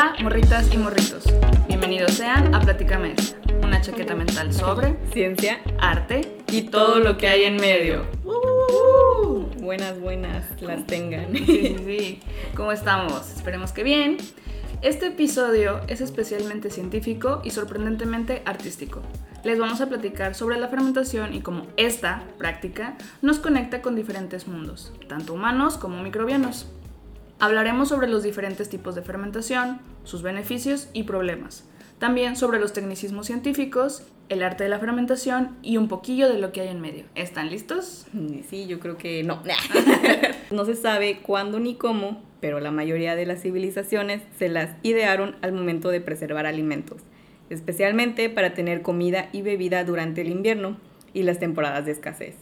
Hola, morritas y morritos. Bienvenidos sean a Platícame una chaqueta mental sobre ciencia, arte y todo lo que hay en medio. buenas, buenas las tengan. Sí, sí, sí. ¿Cómo estamos? Esperemos que bien. Este episodio es especialmente científico y sorprendentemente artístico. Les vamos a platicar sobre la fermentación y cómo esta práctica nos conecta con diferentes mundos, tanto humanos como microbianos. Hablaremos sobre los diferentes tipos de fermentación, sus beneficios y problemas. También sobre los tecnicismos científicos, el arte de la fermentación y un poquillo de lo que hay en medio. ¿Están listos? Sí, yo creo que no. no se sabe cuándo ni cómo, pero la mayoría de las civilizaciones se las idearon al momento de preservar alimentos, especialmente para tener comida y bebida durante el invierno y las temporadas de escasez.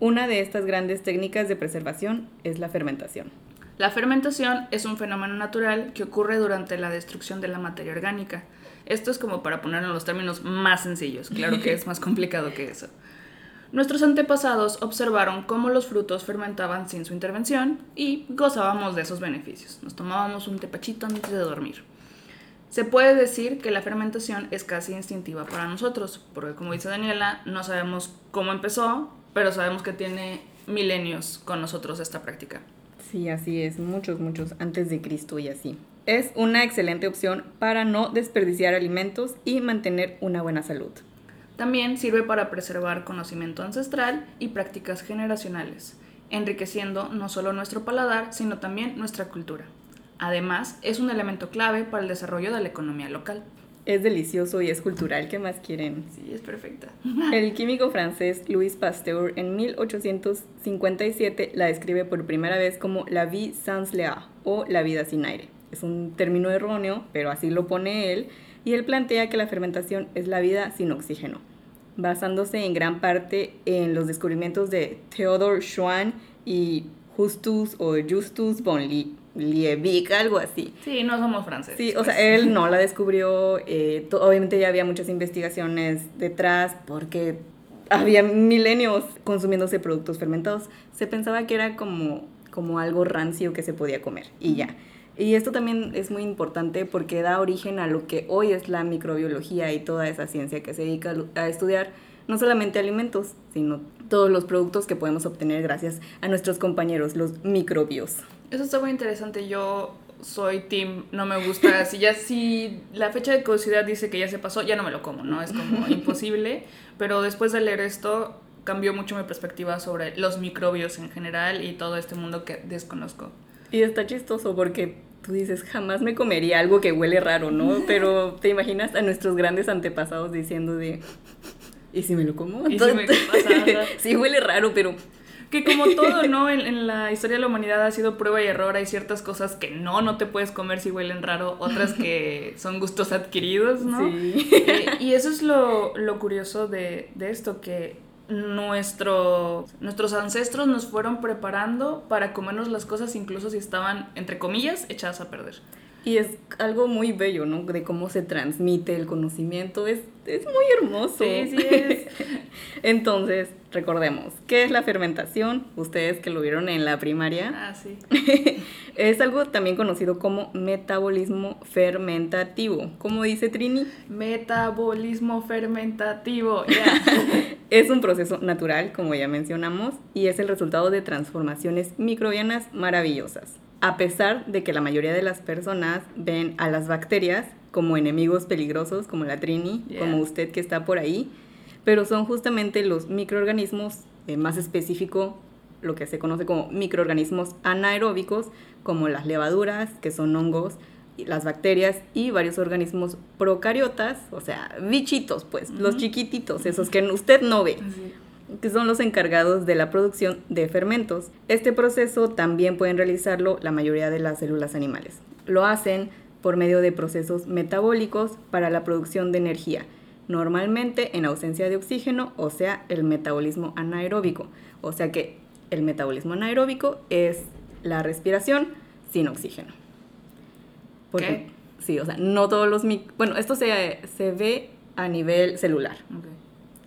Una de estas grandes técnicas de preservación es la fermentación. La fermentación es un fenómeno natural que ocurre durante la destrucción de la materia orgánica. Esto es como para ponerlo en los términos más sencillos, claro que es más complicado que eso. Nuestros antepasados observaron cómo los frutos fermentaban sin su intervención y gozábamos de esos beneficios. Nos tomábamos un tepachito antes de dormir. Se puede decir que la fermentación es casi instintiva para nosotros, porque como dice Daniela, no sabemos cómo empezó, pero sabemos que tiene milenios con nosotros esta práctica. Sí, así es, muchos, muchos antes de Cristo y así. Es una excelente opción para no desperdiciar alimentos y mantener una buena salud. También sirve para preservar conocimiento ancestral y prácticas generacionales, enriqueciendo no solo nuestro paladar, sino también nuestra cultura. Además, es un elemento clave para el desarrollo de la economía local es delicioso y es cultural. ¿Qué más quieren? Sí, es perfecta. El químico francés Louis Pasteur en 1857 la describe por primera vez como la vie sans l'air o la vida sin aire. Es un término erróneo, pero así lo pone él, y él plantea que la fermentación es la vida sin oxígeno, basándose en gran parte en los descubrimientos de Theodore Schwann y Justus o Justus von Liebig, algo así. Sí, no somos franceses. Sí, o sea, pues. él no la descubrió, eh, obviamente ya había muchas investigaciones detrás porque había milenios consumiéndose productos fermentados. Se pensaba que era como, como algo rancio que se podía comer y ya. Y esto también es muy importante porque da origen a lo que hoy es la microbiología y toda esa ciencia que se dedica a estudiar no solamente alimentos, sino todos los productos que podemos obtener gracias a nuestros compañeros, los microbios. Eso está muy interesante. Yo soy team, no me gusta. Si ya si la fecha de caducidad dice que ya se pasó, ya no me lo como, ¿no? Es como imposible. Pero después de leer esto, cambió mucho mi perspectiva sobre los microbios en general y todo este mundo que desconozco. Y está chistoso porque tú dices, jamás me comería algo que huele raro, ¿no? Pero te imaginas a nuestros grandes antepasados diciendo de, ¿y si me lo como? ¿Y si me pasa? sí, huele raro, pero que como todo, ¿no? En, la historia de la humanidad ha sido prueba y error. Hay ciertas cosas que no, no te puedes comer si huelen raro, otras que son gustos adquiridos, ¿no? Sí. Eh, y eso es lo, curioso de, de, esto, que nuestro, nuestros ancestros nos fueron preparando para comernos las cosas incluso si estaban, entre comillas, echadas a perder. Y es algo muy bello, ¿no? De cómo se transmite el conocimiento. Es, es muy hermoso. Sí, sí es. Entonces, recordemos, ¿qué es la fermentación? Ustedes que lo vieron en la primaria. Ah, sí. es algo también conocido como metabolismo fermentativo. ¿Cómo dice Trini? Metabolismo fermentativo. es un proceso natural, como ya mencionamos, y es el resultado de transformaciones microbianas maravillosas a pesar de que la mayoría de las personas ven a las bacterias como enemigos peligrosos, como la Trini, como usted que está por ahí, pero son justamente los microorganismos, eh, más específico, lo que se conoce como microorganismos anaeróbicos, como las levaduras, que son hongos, las bacterias y varios organismos procariotas, o sea, bichitos, pues, los chiquititos, esos que usted no ve que son los encargados de la producción de fermentos. Este proceso también pueden realizarlo la mayoría de las células animales. Lo hacen por medio de procesos metabólicos para la producción de energía, normalmente en ausencia de oxígeno, o sea, el metabolismo anaeróbico. O sea que el metabolismo anaeróbico es la respiración sin oxígeno. Porque, sí, o sea, no todos los... Bueno, esto se, se ve a nivel celular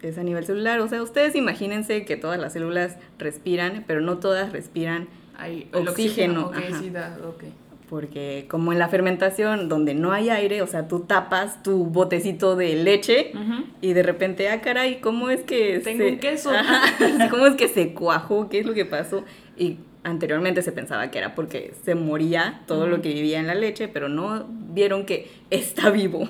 es a nivel celular. O sea, ustedes imagínense que todas las células respiran, pero no todas respiran oxígeno. oxígeno. sí da, porque como en la fermentación donde no hay aire, o sea, tú tapas tu botecito de leche y de repente, ah, caray, ¿cómo es que Tengo un queso. Ajá, ¿Cómo es que se cuajó? ¿Qué es lo que pasó? Y anteriormente se pensaba que era porque se moría todo lo que vivía en la leche, pero no vieron que está vivo.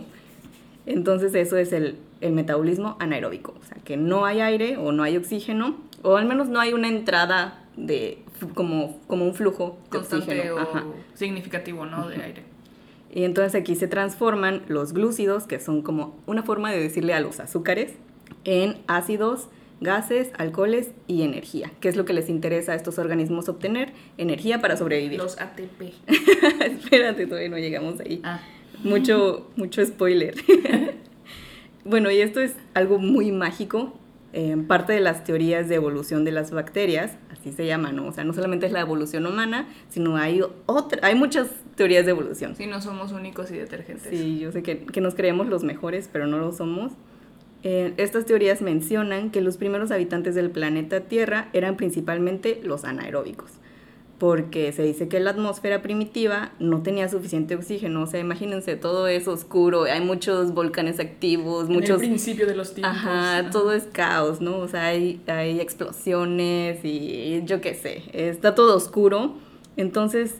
Entonces eso es el, el metabolismo anaeróbico, o sea, que no hay aire o no hay oxígeno, o al menos no hay una entrada de como, como un flujo de Constante oxígeno. o significativo, ¿no? De aire. Y entonces aquí se transforman los glúcidos, que son como una forma de decirle a los azúcares, en ácidos, gases, alcoholes y energía, que es lo que les interesa a estos organismos obtener, energía para sobrevivir. Los ATP. Espérate, todavía no llegamos ahí. Ah. Mucho, mucho spoiler. bueno, y esto es algo muy mágico. eh, parte de las teorías de evolución de las bacterias, así se llama, ¿no? O sea, no solamente es la evolución humana, sino hay otra, hay muchas teorías de evolución. Sí, no somos únicos y detergentes. Sí, yo sé que, que nos creemos los mejores, pero no lo somos. Eh, estas teorías mencionan que los primeros habitantes del planeta Tierra eran principalmente los anaeróbicos, porque se dice que la atmósfera primitiva no tenía suficiente oxígeno, o sea, imagínense, todo es oscuro, hay muchos volcanes activos, En el muchos... principio de los tiempos. Ajá, todo es caos, ¿no? O sea, hay, hay explosiones y yo qué sé, está todo oscuro. Entonces,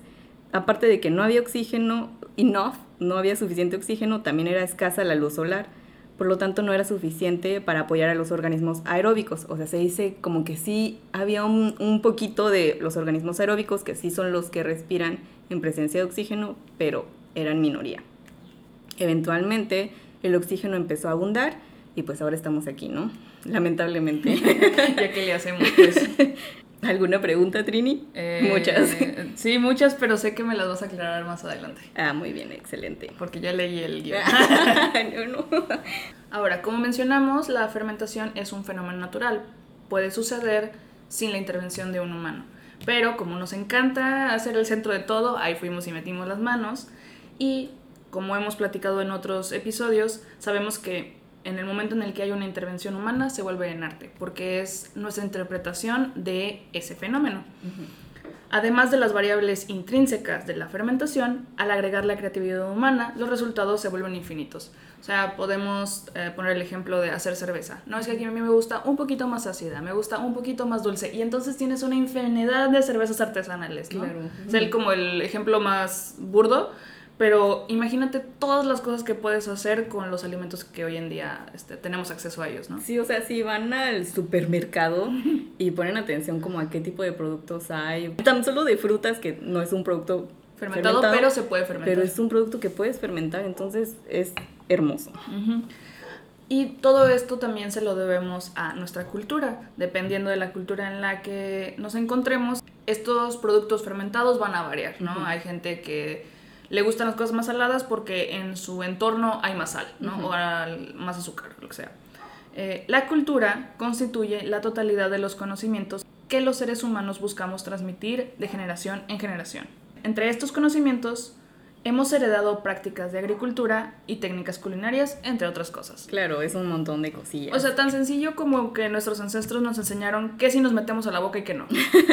aparte de que no había oxígeno, enough, no había suficiente oxígeno, también era escasa la luz solar. Por lo tanto, no era suficiente para apoyar a los organismos aeróbicos. O sea, se dice como que sí había un, un poquito de los organismos aeróbicos, que sí son los que respiran en presencia de oxígeno, pero eran minoría. Eventualmente, el oxígeno empezó a abundar y pues ahora estamos aquí, ¿no? Lamentablemente. ya que le hacemos, pues. ¿Alguna pregunta, Trini? Eh, Muchas. Sí, muchas, pero sé que me las vas a aclarar más adelante. Ah, muy bien, excelente. Porque ya leí el guion. no, no. Ahora, como mencionamos, la fermentación es un fenómeno natural. Puede suceder sin la intervención de un humano. Pero como nos encanta hacer el centro de todo, ahí fuimos y metimos las manos. Y como hemos platicado en otros episodios, sabemos que en el momento en el que hay una intervención humana se vuelve en arte, porque es nuestra interpretación de ese fenómeno. Además de las variables intrínsecas de la fermentación, al agregar la creatividad humana, los resultados se vuelven infinitos. O sea, podemos eh, poner el ejemplo de hacer cerveza. No es que aquí a mí me gusta un poquito más ácida, me gusta un poquito más dulce. Y entonces tienes una infinidad de cervezas artesanales, ¿no? Claro. Es el, como el ejemplo más burdo. Pero imagínate todas las cosas que puedes hacer con los alimentos que hoy en día este, tenemos acceso a ellos, ¿no? Sí, o sea, si van al supermercado y ponen atención como a qué tipo de productos hay, tan solo de frutas que no es un producto Fermentado, pero se puede fermentar. pero es un producto que puedes fermentar, entonces es hermoso. Y todo esto también se lo debemos a nuestra cultura. Dependiendo de la cultura en la que nos encontremos, estos productos fermentados van a variar, ¿no? Hay gente que le gustan las cosas más saladas porque en su entorno hay más sal, ¿no? O más azúcar, lo que sea. Eh, la cultura constituye la totalidad de los conocimientos que los seres humanos buscamos transmitir de generación en generación. Entre estos conocimientos hemos heredado prácticas de agricultura y técnicas culinarias, entre otras cosas. Claro, es un montón de cosillas. O sea, tan sencillo como que nuestros ancestros nos enseñaron qué si nos metemos a la boca y qué no.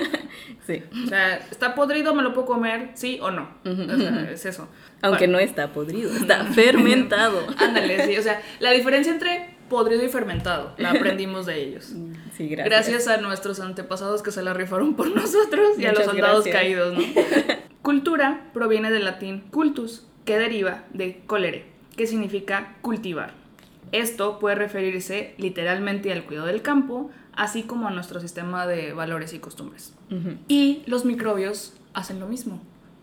sí. O sea, ¿está podrido? ¿Me lo puedo comer? ¿Sí o no? Ujú. O sea, es eso. Aunque Bueno, no está podrido, está fermentado. Ándale, sí. O sea, la diferencia entre podrido y fermentado la aprendimos de ellos. Sí, gracias. Gracias, a nuestros antepasados que se la rifaron por nosotros y a los Muchas soldados gracias. caídos, ¿no? Cultura proviene del latín cultus, que deriva de colere, que significa cultivar. Esto puede referirse literalmente al cuidado del campo, así como a nuestro sistema de valores y costumbres. Ujú. Y los microbios hacen lo mismo.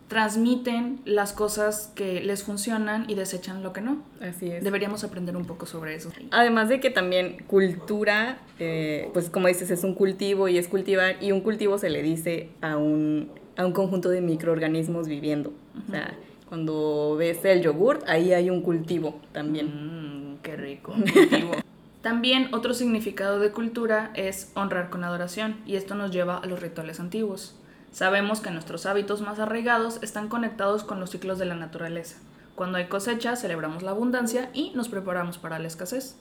Transmiten las cosas que les funcionan y desechan lo que no. Así es. Deberíamos aprender un poco sobre eso. Además de que también cultura, eh, pues como dices, es un cultivo y es cultivar, y un cultivo se le dice a un, a un conjunto de microorganismos viviendo. O sea, cuando ves el yogurt, ahí hay un cultivo también. Mmm, qué rico. cultivo. También otro significado de cultura es honrar con adoración, y esto nos lleva a los rituales antiguos. Sabemos que nuestros hábitos más arraigados están conectados con los ciclos de la naturaleza. Cuando hay cosecha, celebramos la abundancia y nos preparamos para la escasez,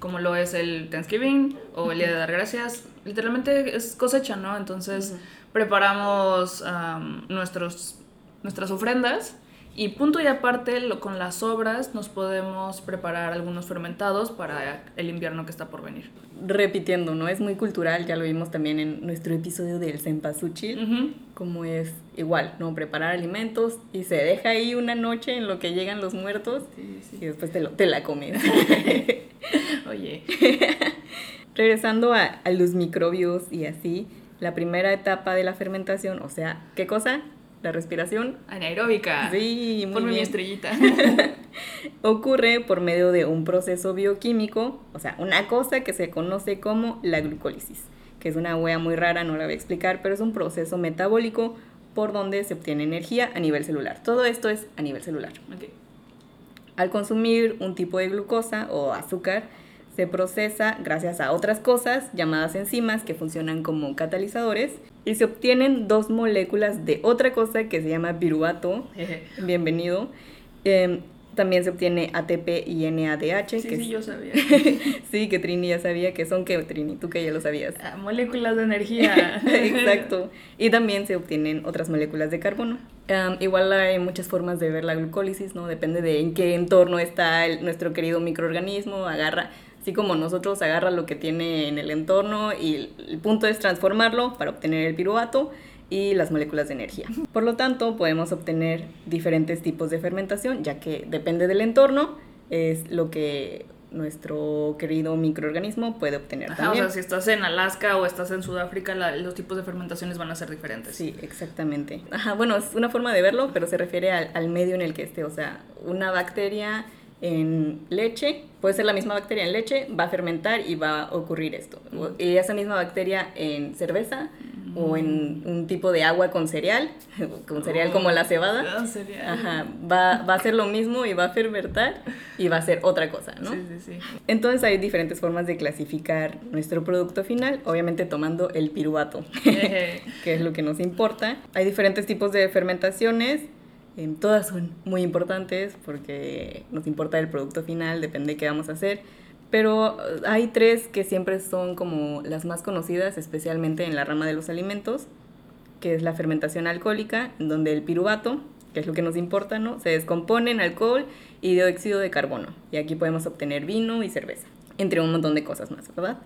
como lo es el Thanksgiving o el Día de Dar Gracias. Literalmente es cosecha, ¿no? Entonces. Preparamos am, nuestros nuestras ofrendas y punto y aparte, lo, con las sobras nos podemos preparar algunos fermentados para el invierno que está por venir. Repitiendo, ¿no? Es muy cultural, ya lo vimos también en nuestro episodio del Cempasúchil, como es igual, ¿no? Preparar alimentos y se deja ahí una noche en lo que llegan los muertos y después te, lo, te la comes. Oye. Regresando a, a los microbios y así, la primera etapa de la fermentación, o sea, ¿qué cosa? la respiración anaeróbica. Sí, muy Ponme mi estrellita. Ocurre por medio de un proceso bioquímico, o sea, una cosa que se conoce como la glucólisis, que es una hueá muy rara, no la voy a explicar, pero es un proceso metabólico por donde se obtiene energía a nivel celular. Todo esto es a nivel celular. Al consumir un tipo de glucosa o azúcar, se procesa gracias a otras cosas llamadas enzimas que funcionan como catalizadores y se obtienen dos moléculas de otra cosa que se llama piruvato. Bienvenido. Em, también se obtiene ATP y NADH. Sí, sí, yo sabía. sí, que Trini ya sabía que son que Trini, tú que ya lo sabías. Ah, moléculas de energía. Exacto. Y también se obtienen otras moléculas de carbono. Em, igual hay muchas formas de ver la glucólisis, ¿no? Depende de en qué entorno está nuestro querido microorganismo, agarra Así como nosotros agarra lo que tiene en el entorno y el punto es transformarlo para obtener el piruvato y las moléculas de energía. Por lo tanto, podemos obtener diferentes tipos de fermentación, ya que depende del entorno, es lo que nuestro querido microorganismo puede obtener Ajá, O sea, si estás en Alaska o estás en Sudáfrica, los tipos de fermentaciones van a ser diferentes. Sí, exactamente. Ajá, bueno, es una forma de verlo, pero se refiere al, al medio en el que esté. O sea, una bacteria en leche, puede ser la misma bacteria en leche, va a fermentar y va a ocurrir esto. Y esa misma bacteria en cerveza o en un tipo de agua con cereal, con cereal como la cebada, Ajá, va, va, a ser lo mismo y va a fermentar y va a ser otra cosa, ¿no? Sí, sí, sí. Entonces hay diferentes formas de clasificar nuestro producto final, obviamente tomando el piruvato, que es lo que nos importa. Hay diferentes tipos de fermentaciones todas son muy importantes porque nos importa el producto final, depende de qué vamos a hacer. Pero uh, hay tres que siempre son como las más conocidas, especialmente en la rama de los alimentos, que es la fermentación alcohólica, en donde el piruvato, que es lo que nos importa, ¿no? se descompone en alcohol y dióxido de carbono. Y aquí podemos obtener vino y cerveza, entre un montón de cosas más, ¿verdad?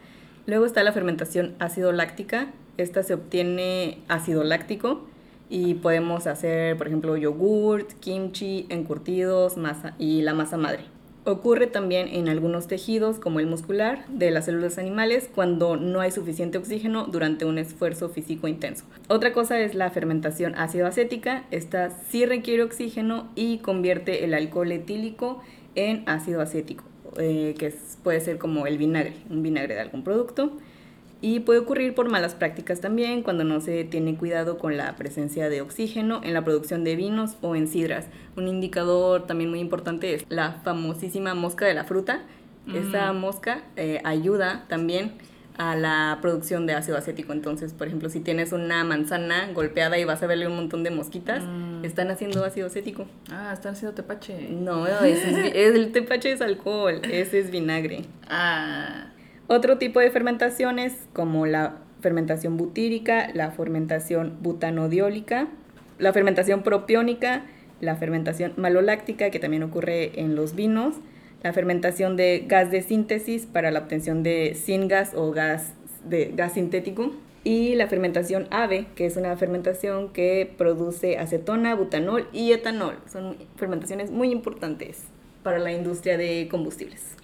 Luego está la fermentación ácido láctica. Esta se obtiene ácido láctico, y podemos hacer, por ejemplo, yogurt, kimchi, encurtidos masa y la masa madre. Ocurre también en algunos tejidos, como el muscular, de las células animales, cuando no hay suficiente oxígeno durante un esfuerzo físico intenso. Otra cosa es la fermentación ácido acética. Esta sí requiere oxígeno y convierte el alcohol etílico en ácido acético, eh, que puede ser como el vinagre, un vinagre de algún producto. Y puede ocurrir por malas prácticas también cuando no se tiene cuidado con la presencia de oxígeno en la producción de vinos o en sidras. Un indicador también muy importante es la famosísima mosca de la fruta. Esa mosca eh, ayuda también a la producción de ácido acético. Entonces, por ejemplo, si tienes una manzana golpeada y vas a verle un montón de mosquitas, mm. están haciendo ácido acético. Ah, están haciendo tepache. No, es, el tepache es alcohol, ese es vinagre. Ah. Otro tipo de fermentaciones como la fermentación butírica, la fermentación butanodiólica, la fermentación propiónica, la fermentación maloláctica que también ocurre en los vinos, la fermentación de gas de síntesis para la obtención de singas o gas, de, gas sintético y la fermentación AVE, que es una fermentación que produce acetona, butanol y etanol. Son fermentaciones muy importantes para la industria de combustibles.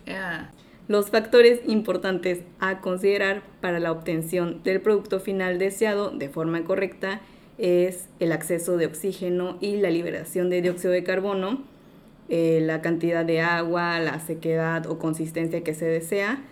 Los factores importantes a considerar para la obtención del producto final deseado de forma correcta es el acceso de oxígeno y la liberación de dióxido de carbono, eh, la cantidad de agua, la sequedad o consistencia que se desea,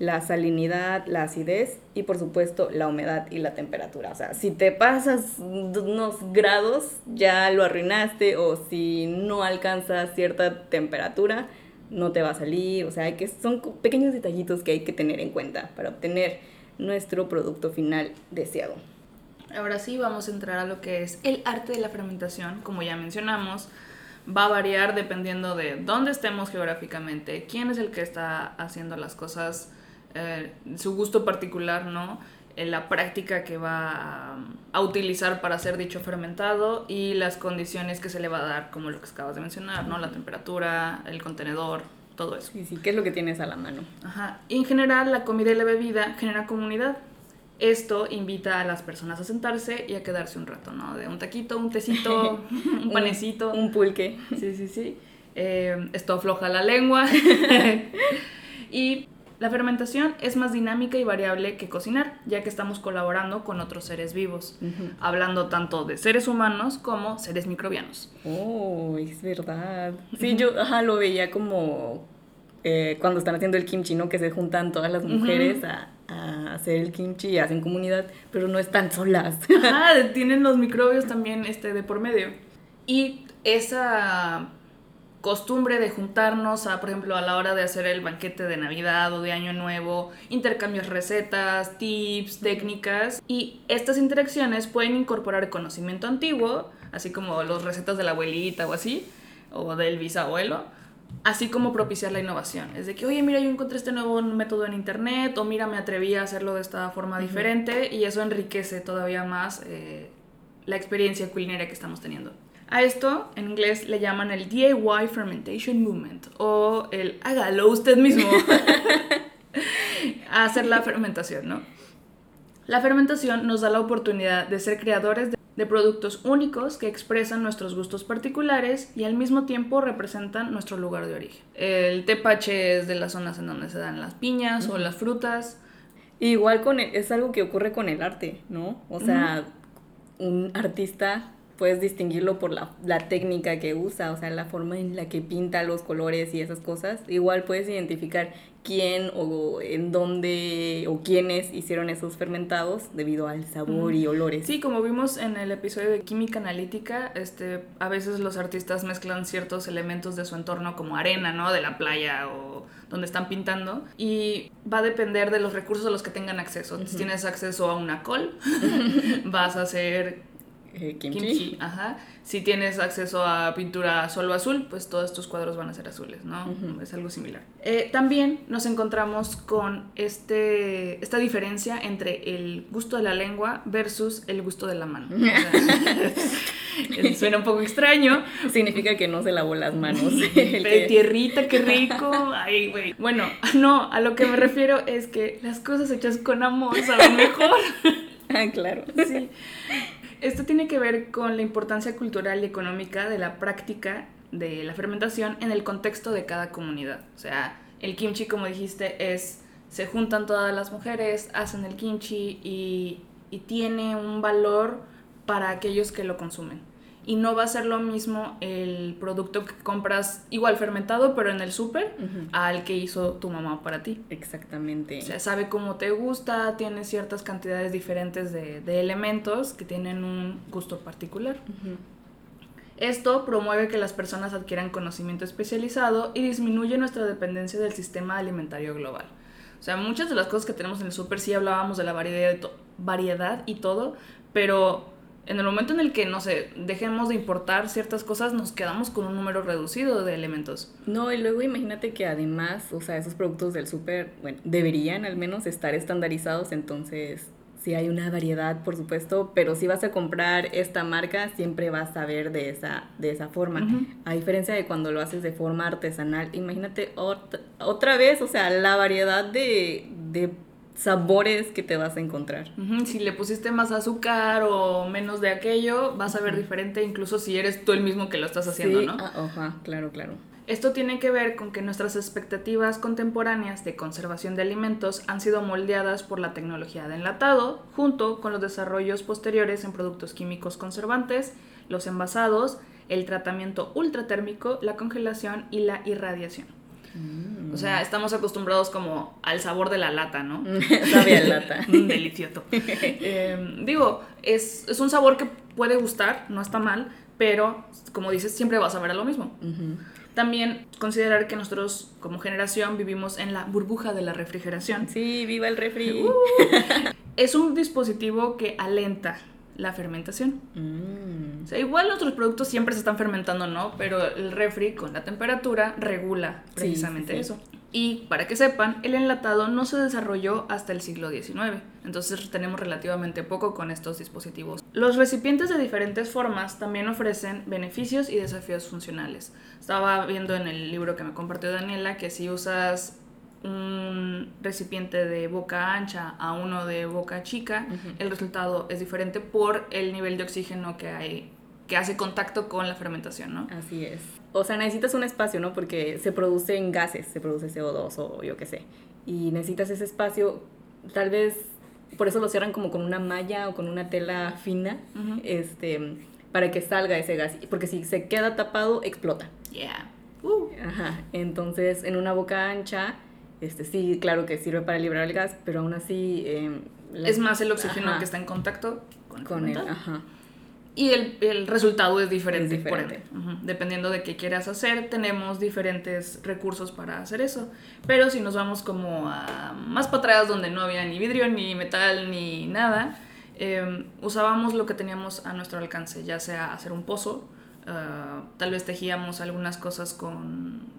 la salinidad, la acidez y por supuesto la humedad y la temperatura. O sea, si te pasas unos grados ya lo arruinaste o si no alcanzas cierta temperatura no te va a salir, o sea, que, son pequeños detallitos que hay que tener en cuenta para obtener nuestro producto final deseado. Ahora sí vamos a entrar a lo que es el arte de la fermentación, como ya mencionamos, va a variar dependiendo de dónde estemos geográficamente, quién es el que está haciendo las cosas, eh, su gusto particular, ¿no? La práctica que va a, utilizar para hacer dicho fermentado y las condiciones que se le va a dar, como lo que acabas de mencionar, ¿no? La temperatura, el contenedor, todo eso. Sí, ¿qué es lo que tienes a la mano? Ajá. Y en general, la comida y la bebida genera comunidad. Esto invita a las personas a sentarse y a quedarse un rato, ¿no? De un taquito, un tecito, un panecito. Un pulque. Sí, sí, sí. Eh, esto afloja la lengua. y la fermentación es más dinámica y variable que cocinar, ya que estamos colaborando con otros seres vivos, hablando tanto de seres humanos como seres microbianos. Oh, es verdad. Sí, yo ajá, lo veía como eh, cuando están haciendo el kimchi, ¿no? Que se juntan todas las mujeres a, a hacer el kimchi y hacen comunidad, pero no están solas. Ajá, tienen los microbios también este, de por medio. Y esa costumbre de juntarnos a, por ejemplo, a la hora de hacer el banquete de Navidad o de Año Nuevo, intercambios recetas, tips, técnicas, y estas interacciones pueden incorporar conocimiento antiguo, así como las recetas de la abuelita o así, o del bisabuelo, así como propiciar la innovación. Es de que, oye, mira, yo encontré este nuevo método en internet, o mira, me atreví a hacerlo de esta forma diferente, y eso enriquece todavía más eh, la experiencia culinaria que estamos teniendo. A esto, en inglés, le llaman el DIY Fermentation Movement, o el hágalo usted mismo, hacer la fermentación, ¿no? La fermentación nos da la oportunidad de ser creadores de, de productos únicos que expresan nuestros gustos particulares y al mismo tiempo representan nuestro lugar de origen. El tepache es de las zonas en donde se dan las piñas o las frutas. Igual con el- es algo que ocurre con el arte, ¿no? O sea, un artista puedes distinguirlo por la, la técnica que usa, o sea, la forma en la que pinta los colores y esas cosas. Igual puedes identificar quién o en dónde o quiénes hicieron esos fermentados debido al sabor y olores. Sí, como vimos en el episodio de química analítica, este, a veces los artistas mezclan ciertos elementos de su entorno como arena, ¿no? De la playa o donde están pintando y va a depender de los recursos a los que tengan acceso. Si tienes acceso a una col, vas a hacer Eh, kimchi. kimchi, ajá. Si tienes acceso a pintura solo azul, pues todos estos cuadros van a ser azules, ¿no? Ujú. Es algo similar. Eh, también nos encontramos con este, esta diferencia entre el gusto de la lengua versus el gusto de la mano. O sea, suena un poco extraño. Significa que no se lavó las manos. que- tierrita, qué rico. Ay, güey. Bueno, no, a lo que me refiero es que las cosas hechas con amor saben mejor. Ah, claro. Sí. Esto tiene que ver con la importancia cultural y económica de la práctica de la fermentación en el contexto de cada comunidad. O sea, el kimchi, como dijiste, es se juntan todas las mujeres, hacen el kimchi y, y tiene un valor para aquellos que lo consumen. Y no va a ser lo mismo el producto que compras igual fermentado, pero en el súper, al que hizo tu mamá para ti. Exactamente. O sea, sabe cómo te gusta, tiene ciertas cantidades diferentes de, de elementos que tienen un gusto particular. Esto promueve que las personas adquieran conocimiento especializado y disminuye nuestra dependencia del sistema alimentario global. O sea, muchas de las cosas que tenemos en el súper sí hablábamos de la variedad, variedad y todo, pero en el momento en el que, no sé, dejemos de importar ciertas cosas, nos quedamos con un número reducido de elementos. No, y luego imagínate que además, o sea, esos productos del súper, bueno, deberían al menos estar estandarizados, entonces sí hay una variedad, por supuesto, pero si vas a comprar esta marca, siempre vas a ver de esa, de esa forma. A diferencia de cuando lo haces de forma artesanal, imagínate ot- otra vez, o sea, la variedad de, de sabores que te vas a encontrar. Si le pusiste más azúcar o menos de aquello, vas a ver diferente, incluso si eres tú el mismo que lo estás haciendo, Sí, ¿no? ah, ajá, claro, claro. Esto tiene que ver con que nuestras expectativas contemporáneas de conservación de alimentos han sido moldeadas por la tecnología de enlatado, junto con los desarrollos posteriores en productos químicos conservantes, los envasados, el tratamiento ultratérmico, la congelación y la irradiación. O sea, estamos acostumbrados como al sabor de la lata, ¿no? Sabe a lata. Mm, delicioso. Eh, digo, es, es un sabor que puede gustar, no está mal, pero como dices, siempre vas a ver a lo mismo. También considerar que nosotros como generación vivimos en la burbuja de la refrigeración. Sí, viva el refri. Uh. Es un dispositivo que alenta la fermentación. Mm. O sea, igual otros productos siempre se están fermentando, ¿no? Pero el refri con la temperatura regula precisamente sí, sí. eso. Y para que sepan, el enlatado no se desarrolló hasta el siglo XIX, entonces tenemos relativamente poco con estos dispositivos. Los recipientes de diferentes formas también ofrecen beneficios y desafíos funcionales. Estaba viendo en el libro que me compartió Daniela que si usas un recipiente de boca ancha a uno de boca chica, el resultado es diferente por el nivel de oxígeno que hay que hace contacto con la fermentación, ¿no? Así es. O sea, necesitas un espacio, ¿no? Porque se produce en gases, se produce CO2 o yo qué sé. Y necesitas ese espacio, tal vez, por eso lo cierran como con una malla o con una tela fina, este, para que salga ese gas. Porque si se queda tapado, explota. Yeah. Uh. Ajá. Entonces, en una boca ancha, este, sí, claro que sirve para liberar el gas, pero aún así... Em, es más el oxígeno que está en contacto con, con el, ajá. Y el, el, resultado es diferente, diferente. Dependiendo de qué quieras hacer, tenemos diferentes recursos para hacer eso. Pero si nos vamos como a más para atrás, donde no había ni vidrio, ni metal, ni nada, em, usábamos lo que teníamos a nuestro alcance, ya sea hacer un pozo, ah, tal vez tejíamos algunas cosas con...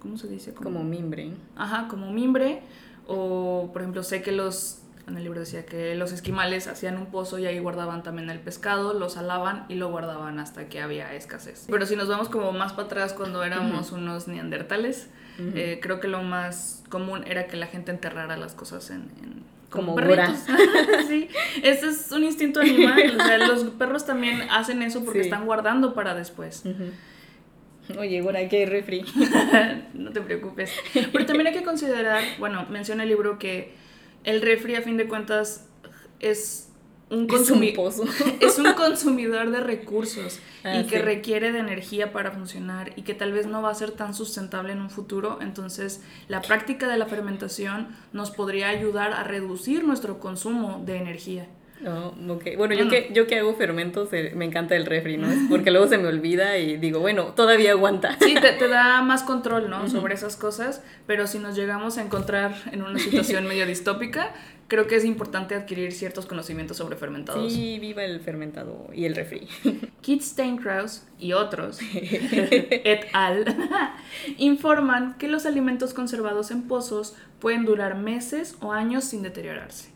¿Cómo se dice? Como, como mimbre. Ajá, como mimbre. O, por ejemplo, sé que los en el libro decía que los esquimales hacían un pozo y ahí guardaban también el pescado, lo salaban y lo guardaban hasta que había escasez. Pero si nos vamos como más para atrás cuando éramos unos neandertales, eh, creo que lo más común era que la gente enterrara las cosas en... como perritos. sí, ese es un instinto animal. O sea, los perros también hacen eso porque están guardando para después. Oye, bueno, hay que refri. no te preocupes. Pero también hay que considerar, bueno, menciona el libro que el refri a fin de cuentas es un, consumidor es un consumidor de recursos ah, y que requiere de energía para funcionar y que tal vez no va a ser tan sustentable en un futuro. Entonces, la práctica de la fermentación nos podría ayudar a reducir nuestro consumo de energía. Oh, okay. Bueno, yo que, yo que hago fermentos, eh, me encanta el refri, ¿no? Porque luego se me olvida y digo, bueno, todavía aguanta. Sí, te, da más control, ¿no? Sobre esas cosas, pero si nos llegamos a encontrar en una situación medio distópica, creo que es importante adquirir ciertos conocimientos sobre fermentados. Sí, viva el fermentado y el refri. Keith Steinkraus y otros, et al, informan que los alimentos conservados en pozos pueden durar meses o años sin deteriorarse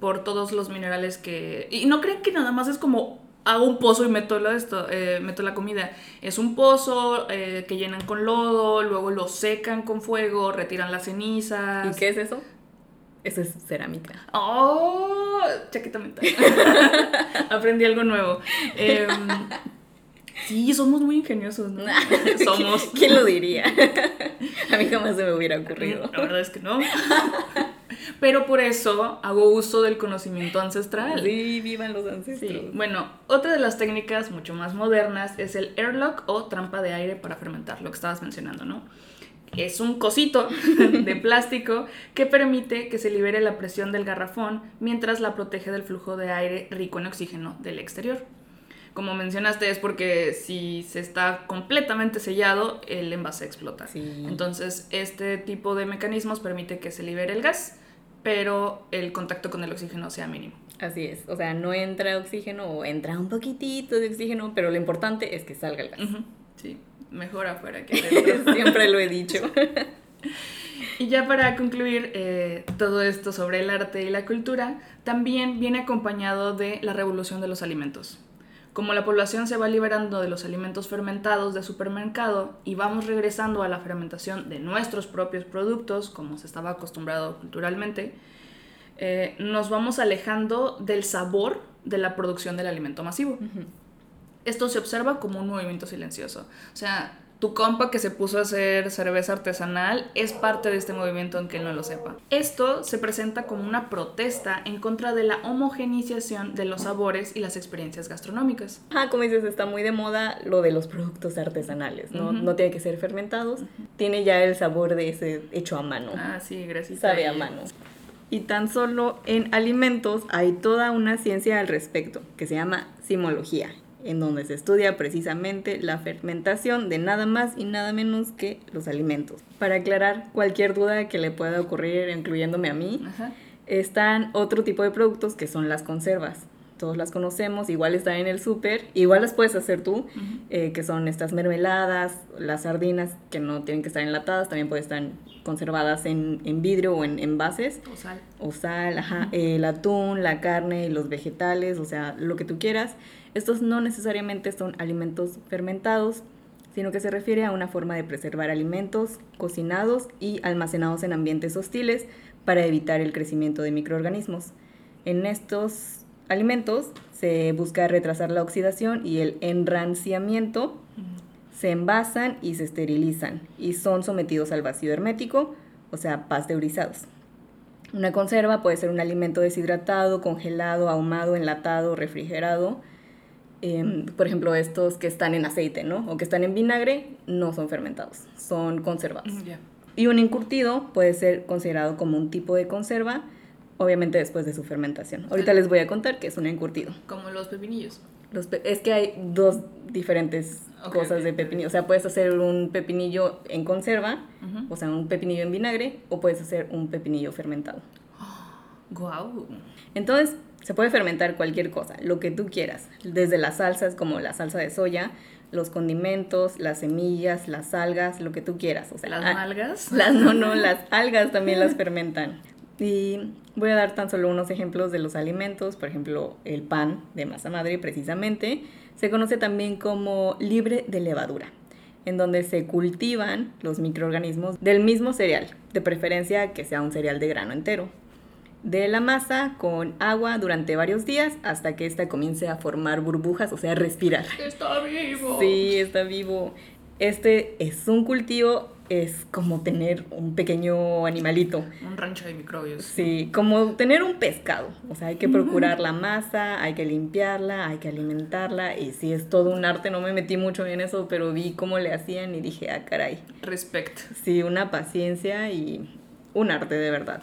por todos los minerales que... Y no creen que nada más es como hago un pozo y meto, esto, eh, meto la comida. Es un pozo eh, que llenan con lodo, luego lo secan con fuego, retiran las cenizas. ¿Y qué es eso? Eso es cerámica. ¡Oh! Chaqueta mental. Aprendí algo nuevo. Em, sí, somos muy ingeniosos, ¿no? somos. ¿Quién lo diría? A mí jamás se me hubiera ocurrido. La verdad es que no. Pero por eso hago uso del conocimiento ancestral. Sí, vivan los ancestros. Bueno, otra de las técnicas mucho más modernas es el airlock o trampa de aire para fermentar, lo que estabas mencionando, ¿no? Es un cosito de plástico que permite que se libere la presión del garrafón mientras la protege del flujo de aire rico en oxígeno del exterior. Como mencionaste, es porque si se está completamente sellado, el envase explota. Entonces, este tipo de mecanismos permite que se libere el gas pero el contacto con el oxígeno sea mínimo. Así es, o sea, no entra oxígeno o entra un poquitito de oxígeno, pero lo importante es que salga el gas. Sí, mejor afuera que adentro. Siempre lo he dicho. Y ya para concluir eh, todo esto sobre el arte y la cultura, también viene acompañado de la revolución de los alimentos. Como la población se va liberando de los alimentos fermentados de supermercado y vamos regresando a la fermentación de nuestros propios productos, como se estaba acostumbrado culturalmente, eh, nos vamos alejando del sabor de la producción del alimento masivo. Esto se observa como un movimiento silencioso. O sea, tu compa que se puso a hacer cerveza artesanal es parte de este movimiento aunque él no lo sepa. Esto se presenta como una protesta en contra de la homogeneización de los sabores y las experiencias gastronómicas. Ah, como dices, está muy de moda lo de los productos artesanales, ¿no? No tiene que ser fermentados, tiene ya el sabor de ese hecho a mano. Ah, sí, gracias. Sabe a mano. Y tan solo en alimentos hay toda una ciencia al respecto, que se llama simología en donde se estudia precisamente la fermentación de nada más y nada menos que los alimentos. Para aclarar cualquier duda que le pueda ocurrir, incluyéndome a mí, están otro tipo de productos que son las conservas. todos las conocemos, igual están en el súper, igual las puedes hacer tú, eh, que son estas mermeladas, las sardinas que no tienen que estar enlatadas, también pueden estar conservadas en, en vidrio o en envases. O sal. O sal, ajá, el atún, la carne, los vegetales, o sea, lo que tú quieras. Estos no necesariamente son alimentos fermentados, sino que se refiere a una forma de preservar alimentos cocinados y almacenados en ambientes hostiles para evitar el crecimiento de microorganismos. En estos alimentos se busca retrasar la oxidación y el enranciamiento, se envasan y se esterilizan y son sometidos al vacío hermético, o sea, pasteurizados. Una conserva puede ser un alimento deshidratado, congelado, ahumado, enlatado, refrigerado. Em, por ejemplo, estos que están en aceite, ¿no? O que están en vinagre, no son fermentados, son conservados. Mm, ya. Y un encurtido puede ser considerado como un tipo de conserva, obviamente después de su fermentación. Ahorita les voy a contar qué es un encurtido. Como los pepinillos. Los pe- es que hay dos diferentes Ok, cosas ok, de pepinillo. O sea, puedes hacer un pepinillo en conserva, Ujú. o sea, un pepinillo en vinagre, o puedes hacer un pepinillo fermentado. Guau. Entonces, se puede fermentar cualquier cosa, lo que tú quieras, desde las salsas como la salsa de soya, los condimentos, las semillas, las algas, lo que tú quieras. O sea, Las ah, malgas. las, no, no, las algas también las fermentan. Y voy a dar tan solo unos ejemplos de los alimentos, por ejemplo, el pan de masa madre precisamente, se conoce también como libre de levadura, en donde se cultivan los microorganismos del mismo cereal, de preferencia que sea un cereal de grano entero. De la masa con agua durante varios días hasta que ésta comience a formar burbujas, o sea, respirar. Está vivo. Sí, está vivo. Este es un cultivo, es como tener un pequeño animalito. Un rancho de microbios. Sí, como tener un pescado. O sea, hay que procurar la masa, hay que limpiarla, hay que alimentarla. Y sí, es todo un arte. No me metí mucho en eso, pero vi cómo le hacían y dije, ah, caray. Respect. Sí, una paciencia y un arte de verdad.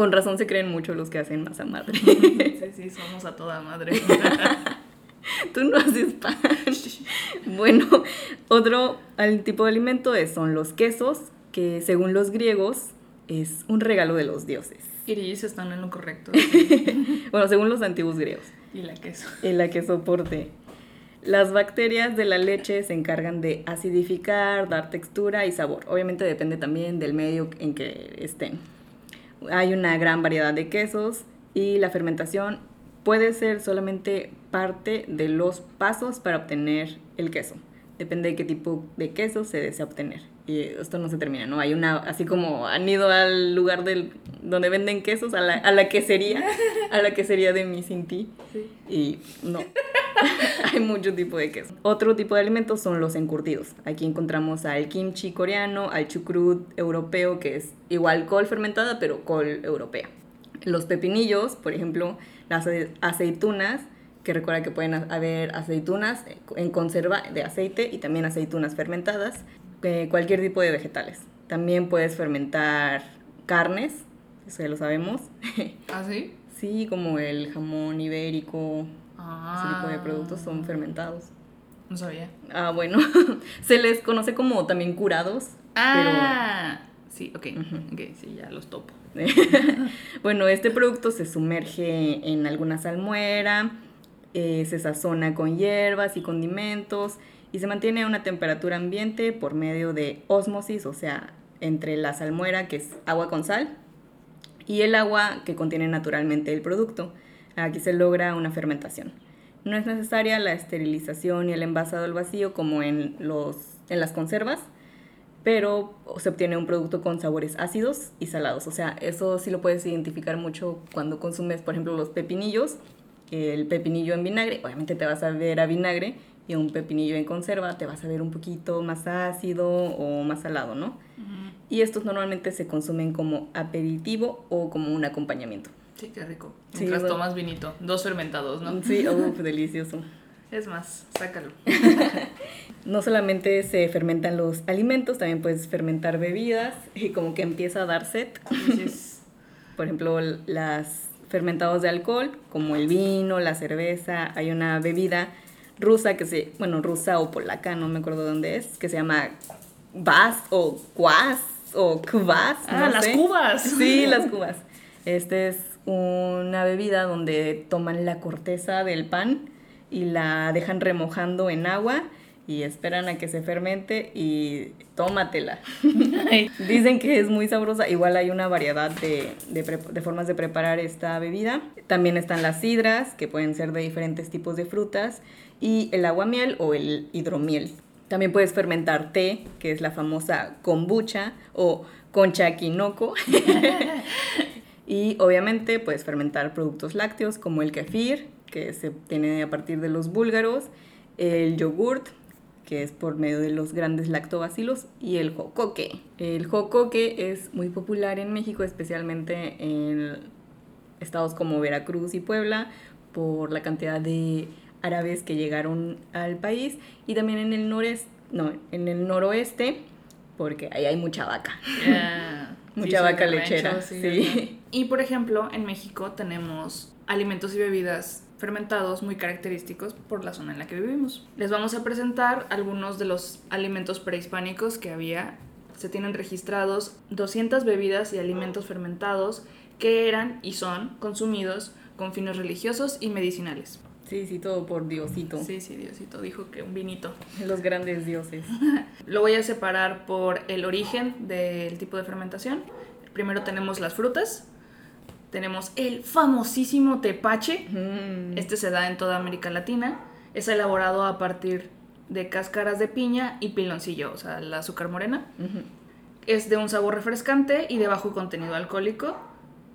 Con razón se creen mucho los que hacen masa madre. Sí, sí, somos a toda madre. Tú no haces pan. Bueno, otro al- tipo de alimento es- son los quesos, que según los griegos es un regalo de los dioses. Iris están en lo correcto. Bueno, según los antiguos griegos, Y la queso. en la que soporte. Las bacterias de la leche se encargan de acidificar, dar textura y sabor. Obviamente depende también del medio en que estén. Hay una gran variedad de quesos y la fermentación puede ser solamente parte de los pasos para obtener el queso. Depende de qué tipo de queso se desea obtener. Y esto no se termina, ¿no? Hay una, así como han ido al lugar del, donde venden quesos, a la, a la quesería, a la quesería de mi Cinti. Sí. Y no. Hay mucho tipo de queso. Otro tipo de alimentos son los encurtidos. Aquí encontramos al kimchi coreano, al chucrut europeo, que es igual col fermentada, pero col europea. Los pepinillos, por ejemplo, las ace- aceitunas, que recuerda que pueden haber aceitunas en conserva de aceite y también aceitunas fermentadas, eh, cualquier tipo de vegetales. También puedes fermentar carnes, eso ya lo sabemos. ¿Ah, sí? Sí, como el jamón ibérico, Ah. ese tipo de productos son fermentados. No sabía. Ah, bueno, se les conoce como también curados, Ah. Sí, ok. Ujú. Ok, sí, ya los topo. bueno, este producto se sumerge en alguna salmuera, eh, se sazona con hierbas y condimentos y se mantiene a una temperatura ambiente por medio de ósmosis, o sea, entre la salmuera, que es agua con sal, y el agua que contiene naturalmente el producto. Aquí se logra una fermentación. No es necesaria la esterilización y el envasado al vacío como en, los, en las conservas, pero se obtiene un producto con sabores ácidos y salados. O sea, eso sí lo puedes identificar mucho cuando consumes, por ejemplo, los pepinillos. El pepinillo en vinagre, obviamente te vas a ver a vinagre, y un pepinillo en conserva te vas a ver un poquito más ácido o más salado, ¿no? Y estos normalmente se consumen como aperitivo o como un acompañamiento. Sí, qué rico. Mientras tomas vinito. Dos fermentados, ¿no? Sí, uff, delicioso. Es más, sácalo. No solamente se fermentan los alimentos, también puedes fermentar bebidas y como que empieza a dar sed. Dices, Por ejemplo, las fermentados de alcohol, como el vino, la cerveza. Hay una bebida rusa que se, bueno, rusa o polaca, no me acuerdo dónde es, que se llama Vas o Kwas o Kvas, Ah, no las sé. cubas. Sí, las cubas. Este es una bebida donde toman la corteza del pan y la dejan remojando en agua y esperan a que se fermente y tómatela. Dicen que es muy sabrosa. Igual hay una variedad de, de, formas de preparar esta bebida. También están las sidras, que pueden ser de diferentes tipos de frutas, y el aguamiel o el hidromiel. También puedes fermentar té, que es la famosa kombucha o concha quinoco. y obviamente puedes fermentar productos lácteos como el kefir, que se tiene a partir de los búlgaros, el yogurt, que es por medio de los grandes lactobacilos, y el jocoque. El jocoque es muy popular en México, especialmente en estados como Veracruz y Puebla, por la cantidad de árabes que llegaron al país, y también en el noreste, no, en el noroeste, porque ahí hay mucha vaca. Mucha vaca lechera. sí. Y por ejemplo, en México tenemos alimentos y bebidas fermentados muy característicos por la zona en la que vivimos. Les vamos a presentar algunos de los alimentos prehispánicos que había. Se tienen registrados 200 bebidas y alimentos fermentados que eran y son consumidos con fines religiosos y medicinales. Sí, sí, todo por Diosito. Sí, sí, Diosito dijo que un vinito. Los grandes dioses. Lo voy a separar por el origen del tipo de fermentación. Primero tenemos las frutas, tenemos el famosísimo tepache. Mm. Este se da en toda América Latina. Es elaborado a partir de cáscaras de piña y piloncillo, o sea, el azúcar morena. Es de un sabor refrescante y de bajo contenido alcohólico.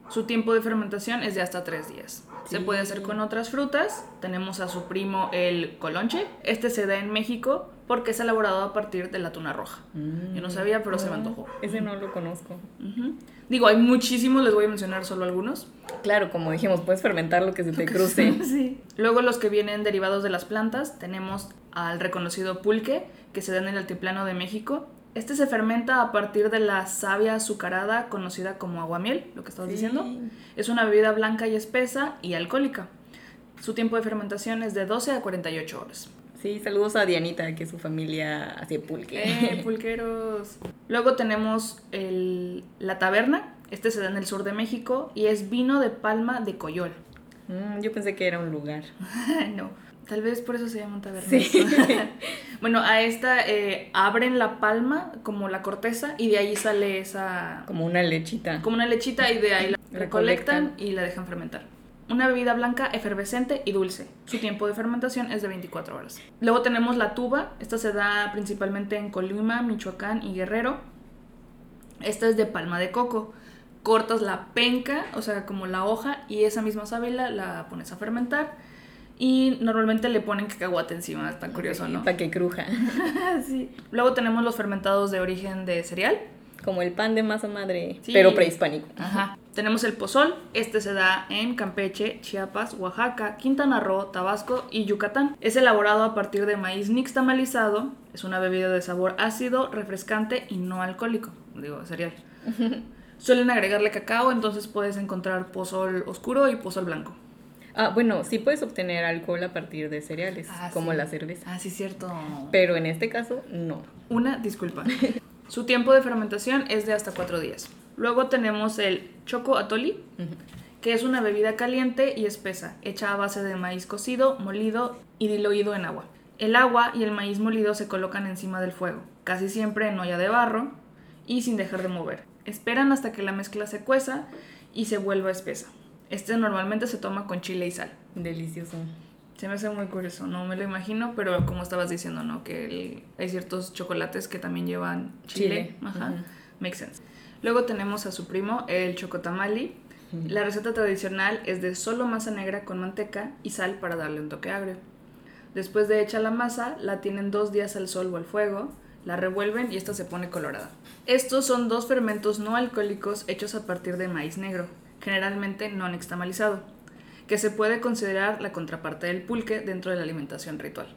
Su tiempo de fermentación es de hasta tres días. Se puede hacer con otras frutas. Tenemos a su primo el colonche. Este se da en México porque es elaborado a partir de la tuna roja. Yo no sabía, pero se me antojó. Ese no lo conozco. Digo, hay muchísimos, les voy a mencionar solo algunos. Claro, como dijimos, puedes fermentar lo que se te cruce. sí. Luego los que vienen derivados de las plantas, tenemos al reconocido pulque, que se da en el altiplano de México. Este se fermenta a partir de la savia azucarada conocida como aguamiel, lo que estabas diciendo. Es una bebida blanca y espesa y alcohólica. Su tiempo de fermentación es de 12 a 48 horas. Sí, saludos a Dianita, que su familia hace pulque. ¡Eh, pulqueros! Luego tenemos el, la taberna. Este se da en el sur de México y es vino de palma de Coyol. Mm, yo pensé que era un lugar. no, tal vez por eso se llama taberna. Sí. bueno, a esta eh, abren la palma como la corteza y de ahí sale esa... Como una lechita. Como una lechita y de ahí la recolectan y la dejan fermentar una bebida blanca efervescente y dulce. Su tiempo de fermentación es de 24 horas. Luego tenemos la tuba. Esta se da principalmente en Colima, Michoacán y Guerrero. Esta es de palma de coco. Cortas la penca, o sea, como la hoja, y esa misma sábila la pones a fermentar. Y normalmente le ponen cacahuate encima, está curioso, ¿no? Para que cruja. sí. Luego tenemos los fermentados de origen de cereal. Como el pan de masa madre, pero prehispánico. Ajá. Tenemos el pozol, este se da en Campeche, Chiapas, Oaxaca, Quintana Roo, Tabasco y Yucatán. Es elaborado a partir de maíz nixtamalizado, es una bebida de sabor ácido, refrescante y no alcohólico, digo, cereal. Suelen agregarle cacao, entonces puedes encontrar pozol oscuro y pozol blanco. Ah, bueno, sí puedes obtener alcohol a partir de cereales, ah, como la cerveza. Ah, sí, cierto. Pero en este caso, no. Una disculpa. Su tiempo de fermentación es de hasta cuatro días. Luego tenemos el choco atoli, que es una bebida caliente y espesa, hecha a base de maíz cocido, molido y diluido en agua. El agua y el maíz molido se colocan encima del fuego, casi siempre en olla de barro y sin dejar de mover. Esperan hasta que la mezcla se cueza y se vuelva espesa. Este normalmente se toma con chile y sal. Delicioso. Se me hace muy curioso, no me lo imagino, pero como estabas diciendo, ¿no? Que hay ciertos chocolates que también llevan chile. Ajá. Makes sense. Luego tenemos a su primo, el chocotamali. La receta tradicional es de solo masa negra con manteca y sal para darle un toque agrio. Después de hecha la masa, la tienen dos días al sol o al fuego, la revuelven y esta se pone colorada. Estos son dos fermentos no alcohólicos hechos a partir de maíz negro, generalmente no nixtamalizado que se puede considerar la contraparte del pulque dentro de la alimentación ritual.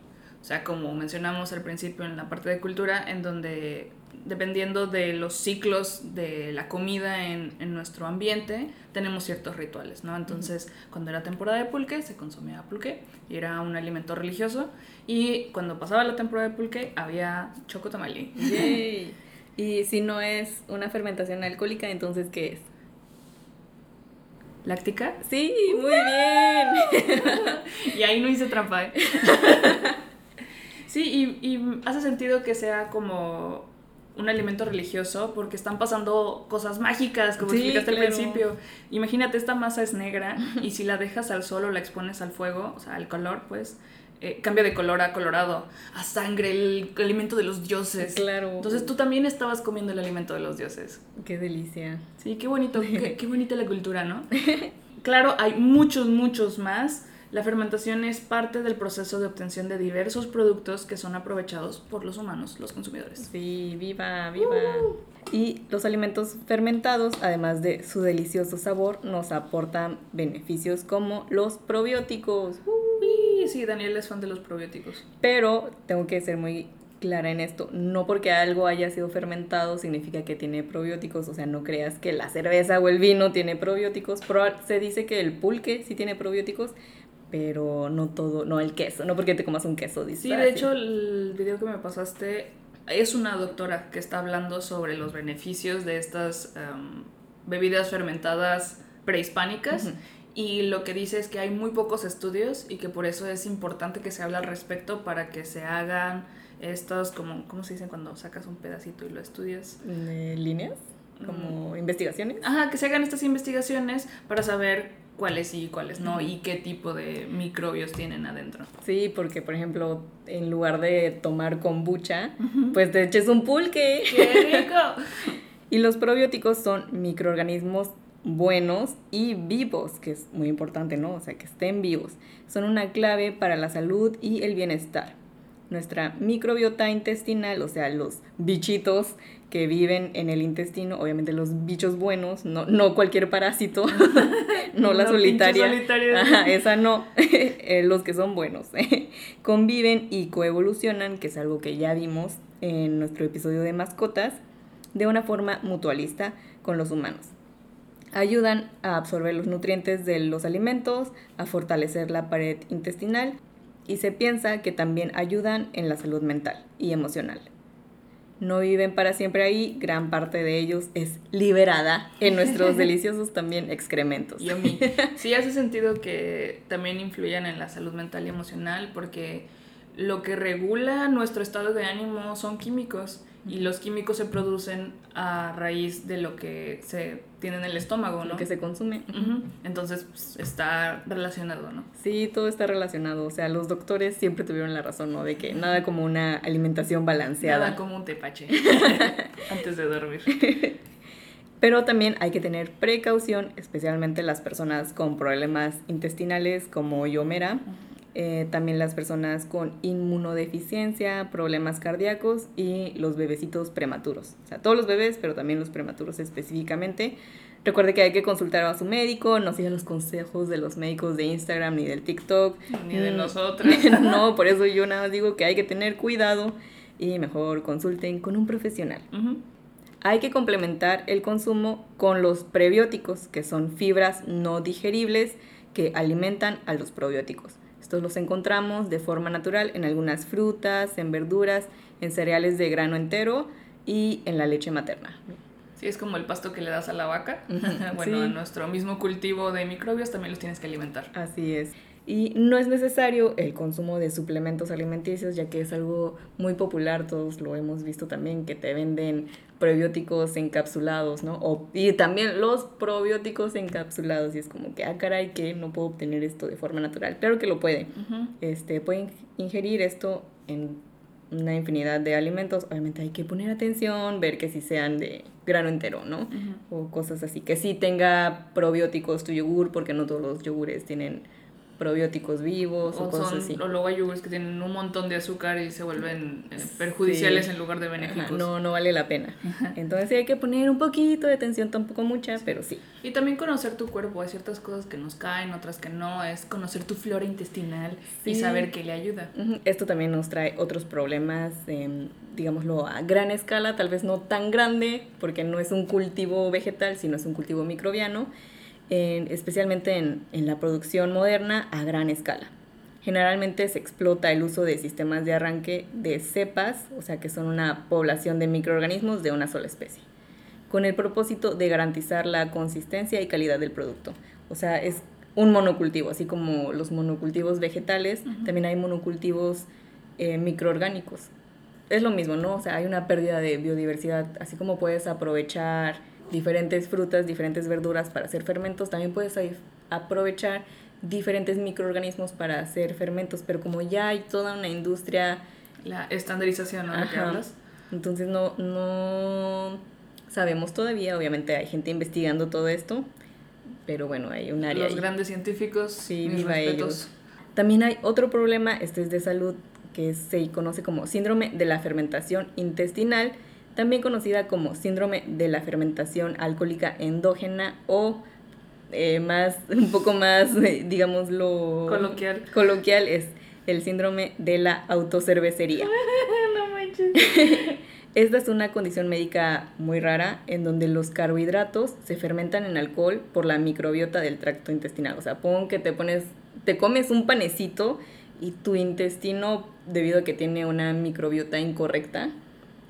O sea, como mencionamos al principio en la parte de cultura, en donde dependiendo de los ciclos de la comida en, en nuestro ambiente, tenemos ciertos rituales, ¿no? Entonces, cuando era temporada de pulque, se consumía pulque y era un alimento religioso. Y cuando pasaba la temporada de pulque, había chocotamalí. Y si no es una fermentación alcohólica, entonces, ¿qué es? Láctica. Sí, muy bien. y ahí no hice trampa, ¿eh? sí, y, y hace sentido que sea como un alimento religioso porque están pasando cosas mágicas, como explicaste al principio. Imagínate, esta masa es negra y si la dejas al sol o la expones al fuego, o sea, al color, pues, eh, cambia de color a colorado, a sangre, el, alimento de los dioses. Claro. Entonces tú también estabas comiendo el alimento de los dioses. Qué delicia. Sí, qué bonito, qué, qué bonita la cultura, ¿no? claro, hay muchos, muchos más. La fermentación es parte del proceso de obtención de diversos productos que son aprovechados por los humanos, los consumidores. Sí, viva, viva. Uh. Y los alimentos fermentados, además de su delicioso sabor, nos aportan beneficios como los probióticos. Sí, Daniel es fan de los probióticos. Pero tengo que ser muy clara en esto. No porque algo haya sido fermentado significa que tiene probióticos. O sea, no creas que la cerveza o el vino tiene probióticos. se dice que el pulque sí tiene probióticos, pero no todo, no el queso, no porque te comas un queso. Sí, de hecho el video que me pasaste es una doctora que está hablando sobre los beneficios de estas em, bebidas fermentadas prehispánicas. Y lo que dice es que hay muy pocos estudios y que por eso es importante que se hable al respecto para que se hagan estos, como, ¿cómo se dicen cuando sacas un pedacito y lo estudias? ¿Líneas? ¿Como investigaciones? Ajá, que se hagan estas investigaciones para saber cuáles sí y cuáles no y qué tipo de microbios tienen adentro. Sí, porque por ejemplo, en lugar de tomar kombucha, pues te eches un pulque. ¡Qué rico! y los probióticos son microorganismos buenos y vivos, que es muy importante, ¿no? O sea, que estén vivos. Son una clave para la salud y el bienestar. Nuestra microbiota intestinal, o sea, los bichitos que viven en el intestino, obviamente los bichos buenos, no, no cualquier parásito, no la solitaria, esa no, eh, los que son buenos, conviven y coevolucionan, que es algo que ya vimos en nuestro episodio de mascotas, de una forma mutualista con los humanos. Ayudan a absorber los nutrientes de los alimentos, a fortalecer la pared intestinal y se piensa que también ayudan en la salud mental y emocional. No viven para siempre ahí, gran parte de ellos es liberada en nuestros deliciosos también excrementos. Y a mí, sí hace sentido que también influyan en la salud mental y emocional porque lo que regula nuestro estado de ánimo son químicos y los químicos se producen a raíz de lo que se tiene en el estómago, ¿no? Lo que se consume. Entonces pues, está relacionado, ¿no? Sí, todo está relacionado. O sea, los doctores siempre tuvieron la razón, ¿no? De que nada como una alimentación balanceada. Nada como un tepache antes de dormir. Pero también hay que tener precaución, especialmente las personas con problemas intestinales como Yomera. Eh, también las personas con inmunodeficiencia, problemas cardíacos y los bebecitos prematuros. O sea, todos los bebés, pero también los prematuros específicamente. Recuerde que hay que consultar a su médico, no sigan los consejos de los médicos de Instagram ni del TikTok. Ni de mm, nosotros. no, por eso yo nada más digo que hay que tener cuidado y mejor consulten con un profesional. Hay que complementar el consumo con los prebióticos, que son fibras no digeribles que alimentan a los probióticos. Estos los encontramos de forma natural en algunas frutas, en verduras, en cereales de grano entero y en la leche materna. Sí, es como el pasto que le das a la vaca. bueno, en nuestro mismo cultivo de microbios también los tienes que alimentar. Así es. Y no es necesario el consumo de suplementos alimenticios, ya que es algo muy popular, todos lo hemos visto también, que te venden probióticos encapsulados, ¿no? O, y también los probióticos encapsulados, y es como que, ah, caray, que no puedo obtener esto de forma natural. Claro que lo puede. este, pueden ingerir esto en una infinidad de alimentos. Obviamente hay que poner atención, ver que si sean de grano entero, ¿no? O cosas así. Que sí tenga probióticos tu yogur, porque no todos los yogures tienen probióticos vivos o, cosas así. O luego hay yogures que tienen un montón de azúcar y se vuelven eh, perjudiciales en lugar de benéficos. no, no vale la pena. Entonces hay que poner un poquito de atención, tampoco mucha, pero sí. Y también conocer tu cuerpo. Hay ciertas cosas que nos caen, otras que no. Es conocer tu flora intestinal y saber qué le ayuda. Esto también nos trae otros problemas, digámoslo, a gran escala, tal vez no tan grande, porque no es un cultivo vegetal, sino es un cultivo microbiano especialmente en, en la producción moderna a gran escala. Generalmente se explota el uso de sistemas de arranque de cepas, o sea que son una población de microorganismos de una sola especie, con el propósito de garantizar la consistencia y calidad del producto. O sea, es un monocultivo, así como los monocultivos vegetales, también hay monocultivos eh, microorgánicos. Es lo mismo, ¿no? O sea, hay una pérdida de biodiversidad, así como puedes aprovechar diferentes frutas, diferentes verduras para hacer fermentos, también puedes aprovechar diferentes microorganismos para hacer fermentos, pero como ya hay toda una industria... La estandarización, ¿no? Entonces no, no sabemos todavía, obviamente hay gente investigando todo esto, pero bueno, hay un área... Los grandes científicos, sí, viva ellos. También hay otro problema, este es de salud, que se conoce como síndrome de la fermentación intestinal, también conocida como síndrome de la fermentación alcohólica endógena o eh, más, un poco más, eh, digamos, lo coloquial. coloquial es el síndrome de la autocervecería. no manches. Esta es una condición médica muy rara en donde los carbohidratos se fermentan en alcohol por la microbiota del tracto intestinal. O sea, pon que te pones, te comes un panecito y tu intestino, debido a que tiene una microbiota incorrecta,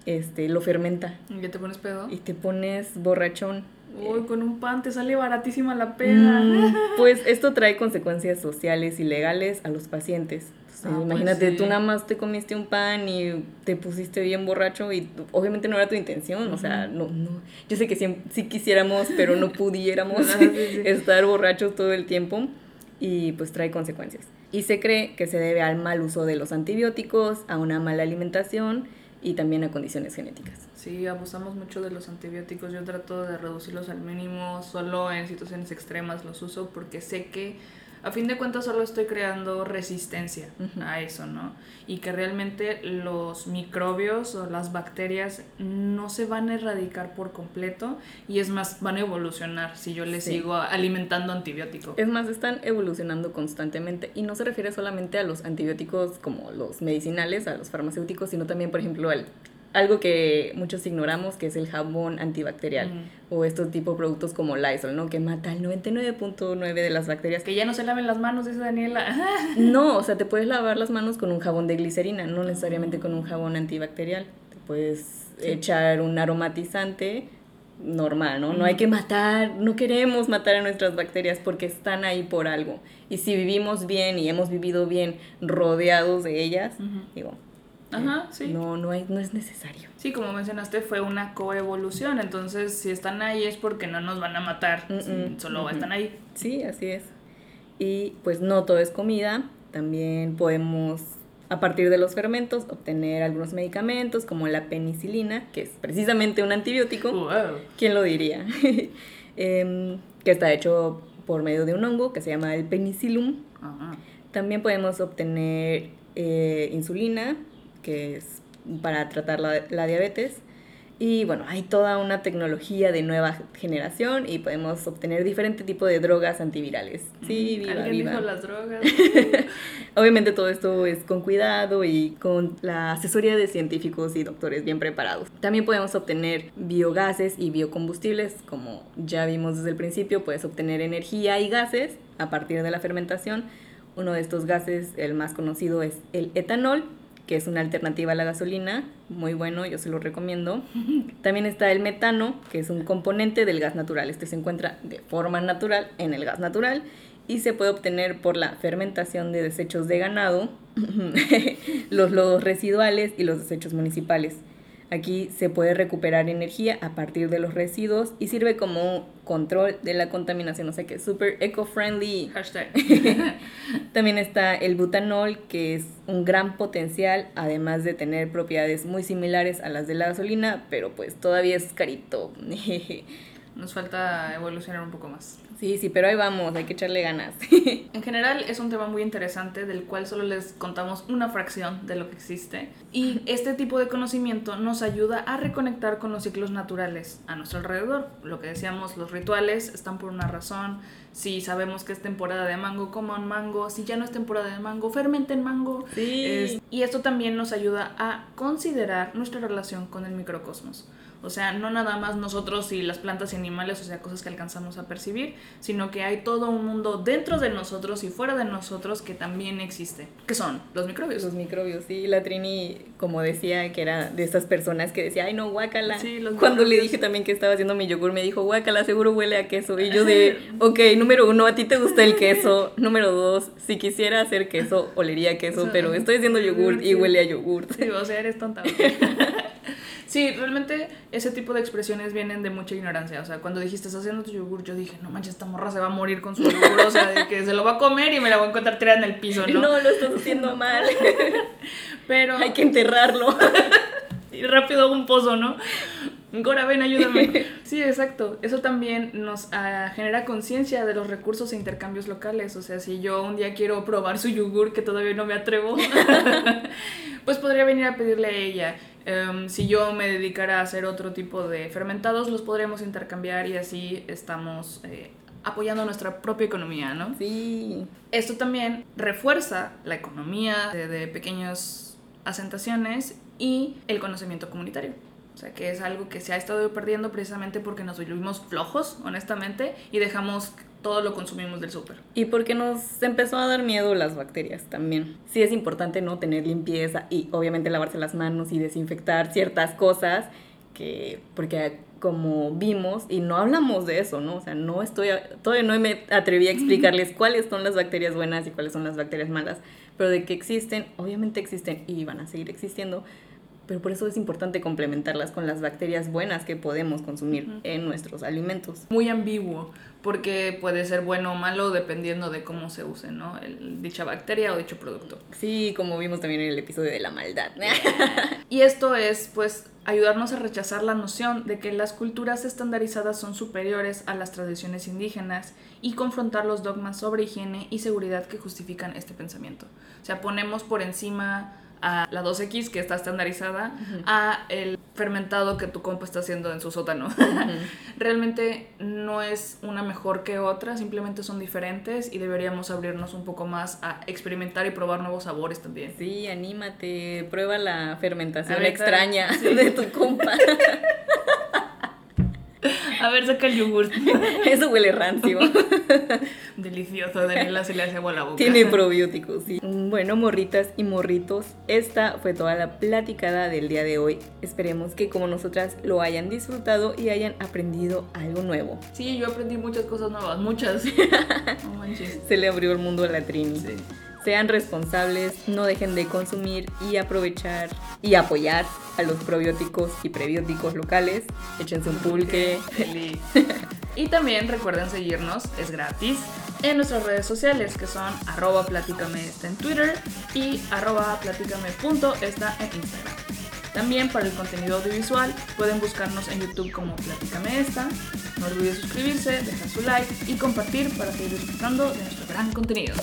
este, lo fermenta. ¿Y qué te pones pedo? Y te pones borrachón. Uy, con un pan te sale baratísima la peda. Mm, pues esto trae consecuencias sociales y legales a los pacientes. Ah, pues imagínate, tú nada más te comiste un pan y te pusiste bien borracho y obviamente no era tu intención, o sea, no, no, yo sé que sí, quisiéramos, pero no pudiéramos ah, estar borrachos todo el tiempo y pues trae consecuencias. Y se cree que se debe al mal uso de los antibióticos, a una mala alimentación y también a condiciones genéticas. Sí, abusamos mucho de los antibióticos. Yo trato de reducirlos al mínimo, solo en situaciones extremas los uso porque sé que a fin de cuentas solo estoy creando resistencia a eso, ¿no? Y que realmente los microbios o las bacterias no se van a erradicar por completo y es más, van a evolucionar si yo les sigo alimentando antibiótico. Es más, están evolucionando constantemente y no se refiere solamente a los antibióticos como los medicinales, a los farmacéuticos, sino también, por ejemplo, al algo que muchos ignoramos, que es el jabón antibacterial o estos tipo de productos como Lysol, ¿no? Que mata el 99.9 de las bacterias. Que ya no se laven las manos, dice Daniela. no, o sea, te puedes lavar las manos con un jabón de glicerina, no necesariamente con un jabón antibacterial. Te puedes echar un aromatizante normal, ¿no? No hay que matar, no queremos matar a nuestras bacterias porque están ahí por algo. Y si vivimos bien y hemos vivido bien rodeados de ellas, digo, Ajá, sí. No, no, hay, no es necesario. Sí, como mencionaste, fue una coevolución. Entonces, si están ahí es porque no nos van a matar. solo están ahí. Sí, así es. Y pues no todo es comida. También podemos, a partir de los fermentos, obtener algunos medicamentos como la penicilina, que es precisamente un antibiótico. ¿Quién lo diría? Em, que está hecho por medio de un hongo que se llama el penicillum. También podemos obtener eh, insulina, que es para tratar la, la, diabetes. Y bueno, hay toda una tecnología de nueva generación y podemos obtener diferente tipo de drogas antivirales. Sí, viva, ¿Alguien viva. las drogas? Obviamente todo esto es con cuidado y con la asesoría de científicos y doctores bien preparados. También podemos obtener biogases y biocombustibles, como ya vimos desde el principio, puedes obtener energía y gases a partir de la fermentación. Uno de estos gases, el más conocido, es el etanol, que es una alternativa a la gasolina, muy bueno, yo se lo recomiendo. También está el metano, que es un componente del gas natural. Este se encuentra de forma natural en el gas natural y se puede obtener por la fermentación de desechos de ganado, los lodos residuales y los desechos municipales. Aquí se puede recuperar energía a partir de los residuos y sirve como control de la contaminación, o sea que es súper eco-friendly. Hashtag. También está el butanol, que es un gran potencial, además de tener propiedades muy similares a las de la gasolina, pero pues todavía es carito. Nos falta evolucionar un poco más. Sí, sí, pero ahí vamos, hay que echarle ganas. en general es un tema muy interesante del cual solo les contamos una fracción de lo que existe. Y este tipo de conocimiento nos ayuda a reconectar con los ciclos naturales a nuestro alrededor. Lo que decíamos, los rituales están por una razón. Si sabemos que es temporada de mango, coman mango. Si ya no es temporada de mango, fermenten mango. Sí. y esto también nos ayuda a considerar nuestra relación con el microcosmos. O sea, no nada más nosotros y las plantas y animales, o sea, cosas que alcanzamos a percibir, sino que hay todo un mundo dentro de nosotros y fuera de nosotros que también existe. ¿Qué son? Los microbios. Los microbios, sí. La Trini, como decía, que era de esas personas que decía, ay no, guácala. Sí, los Cuando le dije también que estaba haciendo mi yogur, me dijo, guácala, seguro huele a queso. Y yo de, ok, número uno, a ti te gusta el queso. Número dos, si quisiera hacer queso, olería a queso, Eso, pero estoy haciendo yogur y huele a yogur. Sí, o sea, eres tonta. Sí, realmente ese tipo de expresiones vienen de mucha ignorancia. O sea, cuando dijiste, estás haciendo tu yogur, yo dije, no manches, esta morra se va a morir con su yogur. O sea, de que se lo va a comer y me la voy a encontrar tirada en el piso, No, ¿no? lo estás haciendo mal. Pero. Hay que enterrarlo. Y rápido hago un pozo, ¿no? Gora, ven, ayúdame. Sí, exacto. Eso también nos ah, genera conciencia de los recursos e intercambios locales. O sea, si yo un día quiero probar su yogur, que todavía no me atrevo, pues podría venir a pedirle a ella. Em, si yo me dedicara a hacer otro tipo de fermentados, los podríamos intercambiar y así estamos eh, apoyando nuestra propia economía, ¿no? Sí. Esto también refuerza la economía de, de pequeñas asentaciones y el conocimiento comunitario. O sea, que es algo que se ha estado perdiendo precisamente porque nos volvimos flojos, honestamente, y dejamos todo lo consumimos del súper. Y porque nos empezó a dar miedo las bacterias también. Sí es importante no tener limpieza y obviamente lavarse las manos y desinfectar ciertas cosas que porque como vimos y no hablamos de eso, ¿no? O sea, no estoy todavía no me atreví a explicarles cuáles son las bacterias buenas y cuáles son las bacterias malas, pero de que existen, obviamente existen y van a seguir existiendo. Pero por eso es importante complementarlas con las bacterias buenas que podemos consumir en nuestros alimentos. Muy ambiguo, porque puede ser bueno o malo dependiendo de cómo se use, ¿no? El- dicha bacteria o dicho producto. Sí, como vimos también en el episodio de la maldad. Y esto es, pues, ayudarnos a rechazar la noción de que las culturas estandarizadas son superiores a las tradiciones indígenas y confrontar los dogmas sobre higiene y seguridad que justifican este pensamiento. O sea, ponemos por encima a la 2X que está estandarizada a el fermentado que tu compa está haciendo en su sótano. Realmente no es una mejor que otra, simplemente son diferentes y deberíamos abrirnos un poco más a experimentar y probar nuevos sabores también. Sí, anímate, prueba la fermentación extraña sí. de tu compa. A ver, saca el yogur. Eso huele rancio. Delicioso, Daniela se le hace agua la boca. Tiene probióticos, sí. Bueno, morritas y morritos, esta fue toda la platicada del día de hoy. Esperemos que como nosotras lo hayan disfrutado y hayan aprendido algo nuevo. Sí, yo aprendí muchas cosas nuevas, muchas. No manches. Se le abrió el mundo a la Trini. Sí. Sean responsables, no dejen de consumir y aprovechar y apoyar a los probióticos y prebióticos locales. Échense un pulque. Feliz. Y también recuerden seguirnos, es gratis, en nuestras redes sociales que son arroba platícame esta en Twitter y arroba platícame.esta en Instagram. También para el contenido audiovisual pueden buscarnos en YouTube como Platícame Esta. No olviden suscribirse, dejar su like y compartir para seguir disfrutando de nuestro gran contenido.